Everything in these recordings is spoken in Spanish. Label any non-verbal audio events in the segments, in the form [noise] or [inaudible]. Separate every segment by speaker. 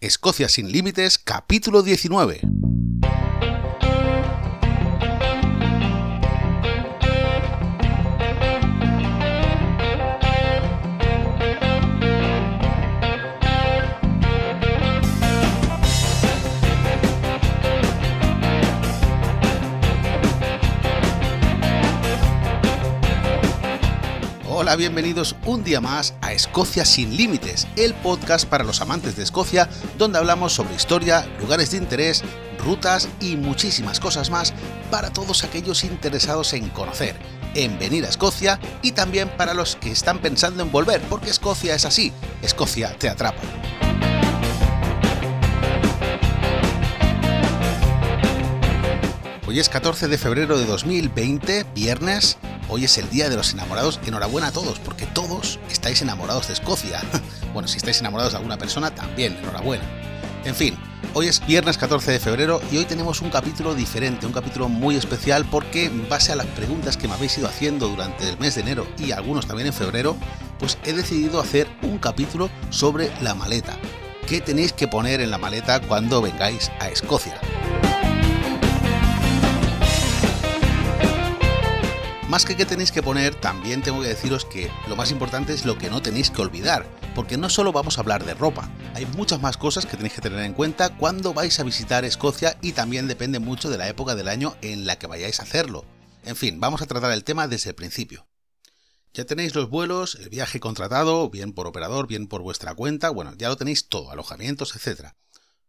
Speaker 1: Escocia sin Límites, capítulo 19. Bienvenidos un día más a Escocia sin Límites, el podcast para los amantes de Escocia, donde hablamos sobre historia, lugares de interés, rutas y muchísimas cosas más para todos aquellos interesados en conocer, en venir a Escocia y también para los que están pensando en volver, porque Escocia es así, Escocia te atrapa. Hoy es 14 de febrero de 2020, viernes, Hoy es el Día de los Enamorados. Enhorabuena a todos, porque todos estáis enamorados de Escocia. [laughs] bueno, si estáis enamorados de alguna persona, también, enhorabuena. En fin, hoy es viernes 14 de febrero y hoy tenemos un capítulo diferente, un capítulo muy especial porque en base a las preguntas que me habéis ido haciendo durante el mes de enero y algunos también en febrero, pues he decidido hacer un capítulo sobre la maleta. ¿Qué tenéis que poner en la maleta cuando vengáis a Escocia? Más que qué tenéis que poner, también tengo que deciros que lo más importante es lo que no tenéis que olvidar, porque no solo vamos a hablar de ropa, hay muchas más cosas que tenéis que tener en cuenta cuando vais a visitar Escocia y también depende mucho de la época del año en la que vayáis a hacerlo. En fin, vamos a tratar el tema desde el principio. Ya tenéis los vuelos, el viaje contratado, bien por operador, bien por vuestra cuenta, bueno, ya lo tenéis todo, alojamientos, etc.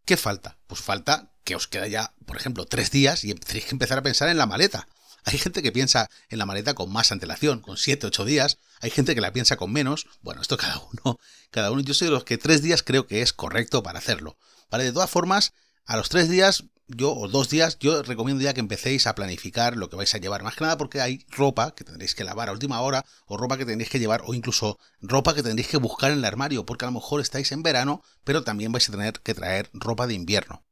Speaker 1: ¿Qué falta? Pues falta que os queda ya, por ejemplo, tres días y tenéis que empezar a pensar en la maleta. Hay gente que piensa en la maleta con más antelación, con 7, 8 días. Hay gente que la piensa con menos. Bueno, esto cada uno, [laughs] cada uno. Yo soy de los que tres días creo que es correcto para hacerlo. Vale, de todas formas, a los tres días, yo, o dos días, yo recomiendo ya que empecéis a planificar lo que vais a llevar. Más que nada porque hay ropa que tendréis que lavar a última hora, o ropa que tendréis que llevar, o incluso ropa que tendréis que buscar en el armario, porque a lo mejor estáis en verano, pero también vais a tener que traer ropa de invierno.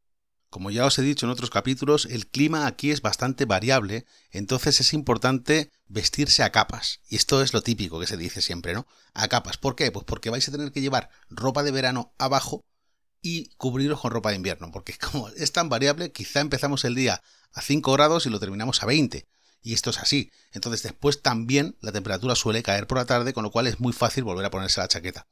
Speaker 1: Como ya os he dicho en otros capítulos, el clima aquí es bastante variable, entonces es importante vestirse a capas. Y esto es lo típico que se dice siempre, ¿no? A capas. ¿Por qué? Pues porque vais a tener que llevar ropa de verano abajo y cubriros con ropa de invierno, porque [laughs] como es tan variable, quizá empezamos el día a 5 grados y lo terminamos a 20. Y esto es así. Entonces después también la temperatura suele caer por la tarde, con lo cual es muy fácil volver a ponerse la chaqueta.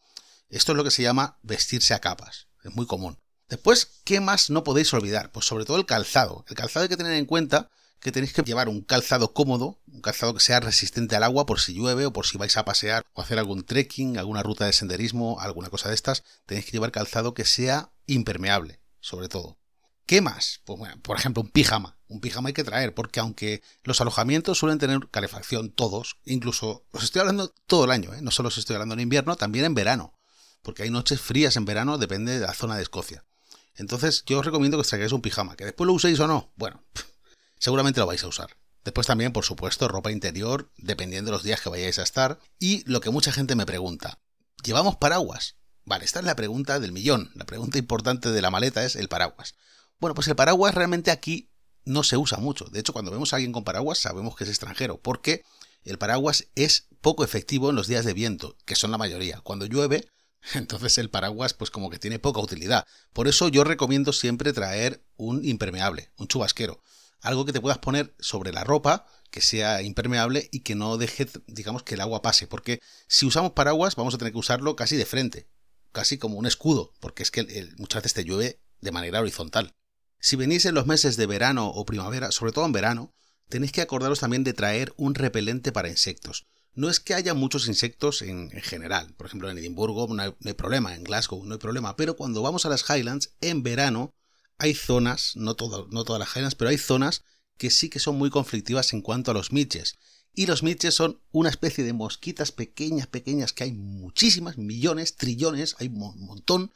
Speaker 1: Esto es lo que se llama vestirse a capas. Es muy común. Después, ¿qué más no podéis olvidar? Pues sobre todo el calzado. El calzado hay que tener en cuenta que tenéis que llevar un calzado cómodo, un calzado que sea resistente al agua por si llueve o por si vais a pasear o hacer algún trekking, alguna ruta de senderismo, alguna cosa de estas. Tenéis que llevar calzado que sea impermeable, sobre todo. ¿Qué más? Pues bueno, por ejemplo, un pijama. Un pijama hay que traer, porque aunque los alojamientos suelen tener calefacción todos, incluso os estoy hablando todo el año, ¿eh? no solo os estoy hablando en invierno, también en verano, porque hay noches frías en verano, depende de la zona de Escocia. Entonces yo os recomiendo que os traigáis un pijama, que después lo uséis o no, bueno, [laughs] seguramente lo vais a usar. Después también, por supuesto, ropa interior, dependiendo de los días que vayáis a estar. Y lo que mucha gente me pregunta, ¿llevamos paraguas? Vale, esta es la pregunta del millón. La pregunta importante de la maleta es el paraguas. Bueno, pues el paraguas realmente aquí no se usa mucho. De hecho, cuando vemos a alguien con paraguas sabemos que es extranjero, porque el paraguas es poco efectivo en los días de viento, que son la mayoría. Cuando llueve, [laughs] entonces el paraguas pues como que tiene poca utilidad. Por eso yo recomiendo siempre traer un impermeable, un chubasquero. Algo que te puedas poner sobre la ropa, que sea impermeable y que no deje, digamos, que el agua pase. Porque si usamos paraguas vamos a tener que usarlo casi de frente, casi como un escudo, porque es que muchas veces te llueve de manera horizontal. Si venís en los meses de verano o primavera, sobre todo en verano, tenéis que acordaros también de traer un repelente para insectos. No es que haya muchos insectos en, general. Por ejemplo, en Edimburgo no hay, problema, en Glasgow no hay problema. Pero cuando vamos a las Highlands, en verano, hay zonas, no, no todas las Highlands, pero hay zonas que sí que son muy conflictivas en cuanto a los miches. Y los miches son una especie de mosquitas pequeñas, pequeñas, que hay muchísimas, millones, trillones, hay un montón,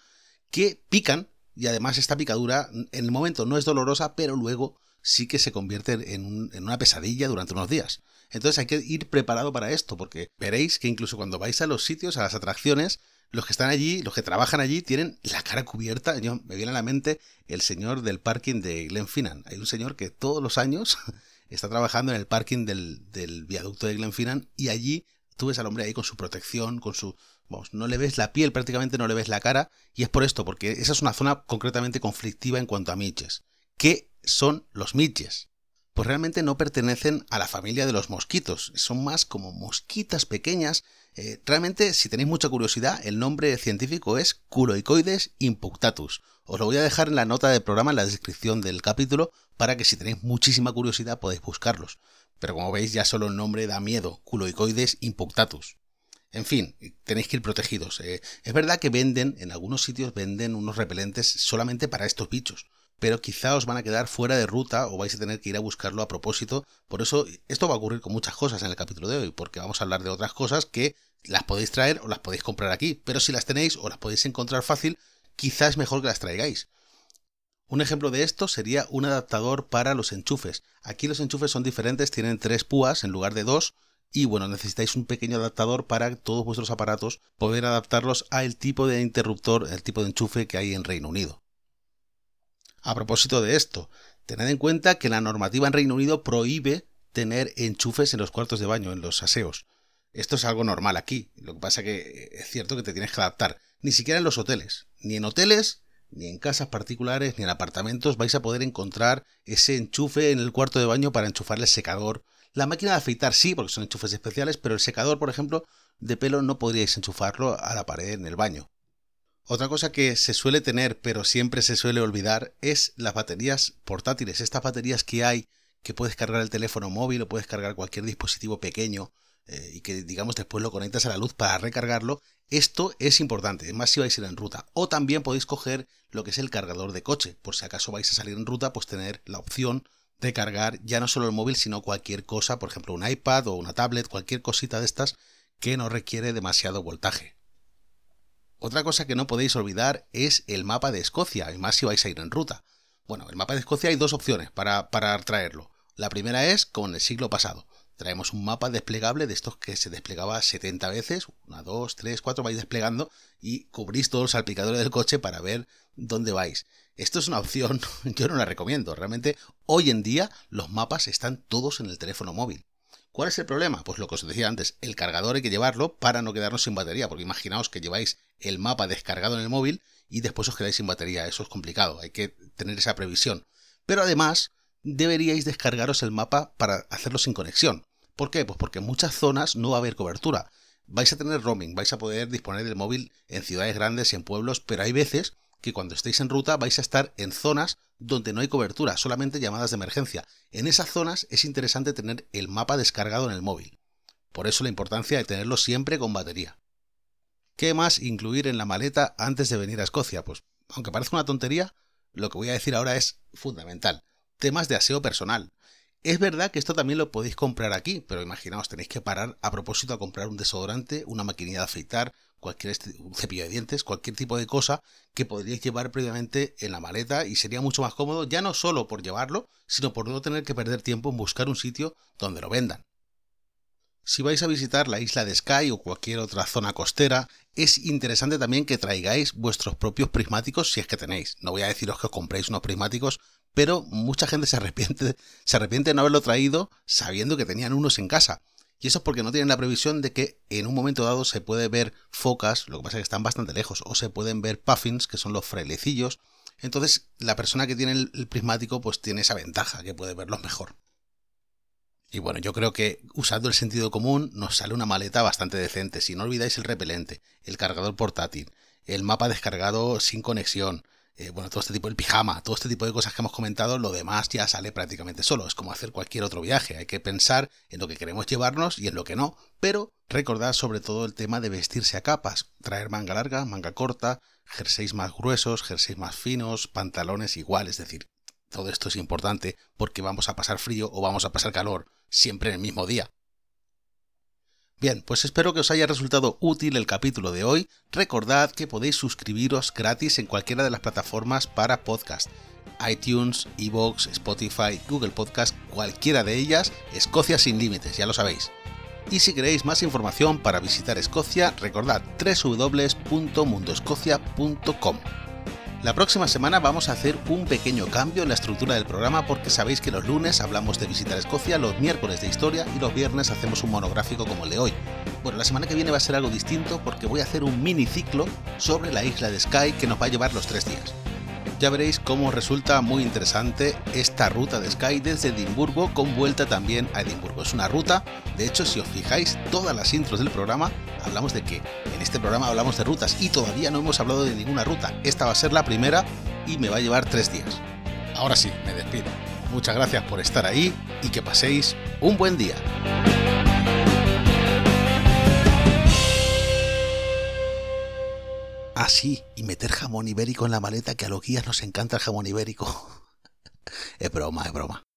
Speaker 1: que pican. Y además esta picadura en el momento no es dolorosa, pero luego sí que se convierte en, una pesadilla durante unos días. Entonces hay que ir preparado para esto, porque veréis que incluso cuando vais a los sitios, a las atracciones, los que están allí, los que trabajan allí, tienen la cara cubierta. Yo, me viene a la mente el señor del parking de Glenfinnan. Hay un señor que todos los años [laughs] está trabajando en el parking del, viaducto de Glenfinnan y allí tú ves al hombre ahí con su protección, con su, Vamos, no le ves la piel, prácticamente no le ves la cara, y es por esto, porque esa es una zona concretamente conflictiva en cuanto a midges. ¿Qué son los midges? Pues realmente no pertenecen a la familia de los mosquitos, son más como mosquitas pequeñas. Eh, realmente, si tenéis mucha curiosidad, el nombre científico es Culoicoides impuctatus. Os lo voy a dejar en la nota del programa, en la descripción del capítulo, para que si tenéis muchísima curiosidad podáis buscarlos. Pero como veis, ya solo el nombre da miedo, Culoicoides impuctatus. En fin, tenéis que ir protegidos. Eh, es verdad que venden, en algunos sitios venden unos repelentes solamente para estos bichos, pero quizá os van a quedar fuera de ruta o vais a tener que ir a buscarlo a propósito. Por eso, esto va a ocurrir con muchas cosas en el capítulo de hoy, porque vamos a hablar de otras cosas que las podéis traer o las podéis comprar aquí, pero si las tenéis o las podéis encontrar fácil, quizá es mejor que las traigáis. Un ejemplo de esto sería un adaptador para los enchufes. Aquí los enchufes son diferentes, tienen tres púas en lugar de dos, y bueno, necesitáis un pequeño adaptador para todos vuestros aparatos poder adaptarlos al tipo de interruptor, el tipo de enchufe que hay en Reino Unido. A propósito de esto, tened en cuenta que la normativa en Reino Unido prohíbe tener enchufes en los cuartos de baño, en los aseos. Esto es algo normal aquí, lo que pasa que es cierto que te tienes que adaptar, ni siquiera en los hoteles, ni en hoteles, ni en casas particulares, ni en apartamentos vais a poder encontrar ese enchufe en el cuarto de baño para enchufarle el secador la máquina de afeitar sí, porque son enchufes especiales, pero el secador, por ejemplo, de pelo no podríais enchufarlo a la pared en el baño. Otra cosa que se suele tener, pero siempre se suele olvidar, es las baterías portátiles. Estas baterías que hay, que puedes cargar el teléfono móvil o puedes cargar cualquier dispositivo pequeño eh, y que, digamos, después lo conectas a la luz para recargarlo. Esto es importante, más si vais a ir en ruta. O también podéis coger lo que es el cargador de coche. Por si acaso vais a salir en ruta, pues tener la opción de cargar ya no solo el móvil, sino cualquier cosa, por ejemplo un iPad o una tablet, cualquier cosita de estas que no requiere demasiado voltaje. Otra cosa que no podéis olvidar es el mapa de Escocia, y más si vais a ir en ruta. Bueno, el mapa de Escocia hay dos opciones para, para traerlo. La primera es con el siglo pasado. Traemos un mapa desplegable de estos que se desplegaba 70 veces, una, dos, tres, cuatro, vais desplegando y cubrís todos los salpicadores del coche para ver dónde vais. Esto es una opción, [laughs] yo no la recomiendo. Realmente hoy en día los mapas están todos en el teléfono móvil. ¿Cuál es el problema? Pues lo que os decía antes, el cargador hay que llevarlo para no quedarnos sin batería, porque imaginaos que lleváis el mapa descargado en el móvil y después os quedáis sin batería. Eso es complicado, hay que tener esa previsión. Pero además, deberíais descargaros el mapa para hacerlo sin conexión. ¿Por qué? Pues porque en muchas zonas no va a haber cobertura. Vais a tener roaming, vais a poder disponer del móvil en ciudades grandes y en pueblos, pero hay veces que cuando estéis en ruta vais a estar en zonas donde no hay cobertura, solamente llamadas de emergencia. En esas zonas es interesante tener el mapa descargado en el móvil. Por eso la importancia de tenerlo siempre con batería. ¿Qué más incluir en la maleta antes de venir a Escocia? Pues, aunque parezca una tontería, lo que voy a decir ahora es fundamental. Temas de aseo personal. Es verdad que esto también lo podéis comprar aquí, pero imaginaos, tenéis que parar a propósito a comprar un desodorante, una maquinilla de afeitar, cualquier un cepillo de dientes, cualquier tipo de cosa que podríais llevar previamente en la maleta y sería mucho más cómodo, ya no solo por llevarlo, sino por no tener que perder tiempo en buscar un sitio donde lo vendan. Si vais a visitar la isla de Skye o cualquier otra zona costera, es interesante también que traigáis vuestros propios prismáticos si es que tenéis. No voy a deciros que os compréis unos prismáticos pero mucha gente se arrepiente, se arrepiente de no haberlo traído sabiendo que tenían unos en casa. Y eso es porque no tienen la previsión de que en un momento dado se puede ver focas, lo que pasa es que están bastante lejos, o se pueden ver puffins, que son los frailecillos. Entonces la persona que tiene el, prismático pues tiene esa ventaja, que puede verlos mejor. Y bueno, yo creo que usando el sentido común nos sale una maleta bastante decente. Si no olvidáis el repelente, el cargador portátil, el mapa descargado sin conexión, eh, bueno, todo este tipo, el pijama, todo este tipo de cosas que hemos comentado, lo demás ya sale prácticamente solo. Es como hacer cualquier otro viaje. Hay que pensar en lo que queremos llevarnos y en lo que no. Pero recordad sobre todo el tema de vestirse a capas. Traer manga larga, manga corta, jerseys más gruesos, jerseys más finos, pantalones igual. Es decir, todo esto es importante porque vamos a pasar frío o vamos a pasar calor siempre en el mismo día. Bien, pues espero que os haya resultado útil el capítulo de hoy. Recordad que podéis suscribiros gratis en cualquiera de las plataformas para podcast. iTunes, Evox, Spotify, Google Podcast, cualquiera de ellas, Escocia sin límites, ya lo sabéis. Y si queréis más información para visitar Escocia, recordad www.mundoescocia.com. La próxima semana vamos a hacer un pequeño cambio en la estructura del programa porque sabéis que los lunes hablamos de visitar Escocia, los miércoles de historia y los viernes hacemos un monográfico como el de hoy. Bueno, la semana que viene va a ser algo distinto porque voy a hacer un mini ciclo sobre la isla de Skye que nos va a llevar los tres días. Ya veréis cómo resulta muy interesante esta ruta de Sky desde Edimburgo con vuelta también a Edimburgo. Es una ruta, de hecho si os fijáis, todas las intros del programa hablamos de que en este programa hablamos de rutas y todavía no hemos hablado de ninguna ruta. Esta va a ser la primera y me va a llevar tres días. Ahora sí, me despido. Muchas gracias por estar ahí y que paséis un buen día. Ah, sí, y meter jamón ibérico en la maleta, que a los guías nos encanta el jamón ibérico. [laughs] es broma, es broma.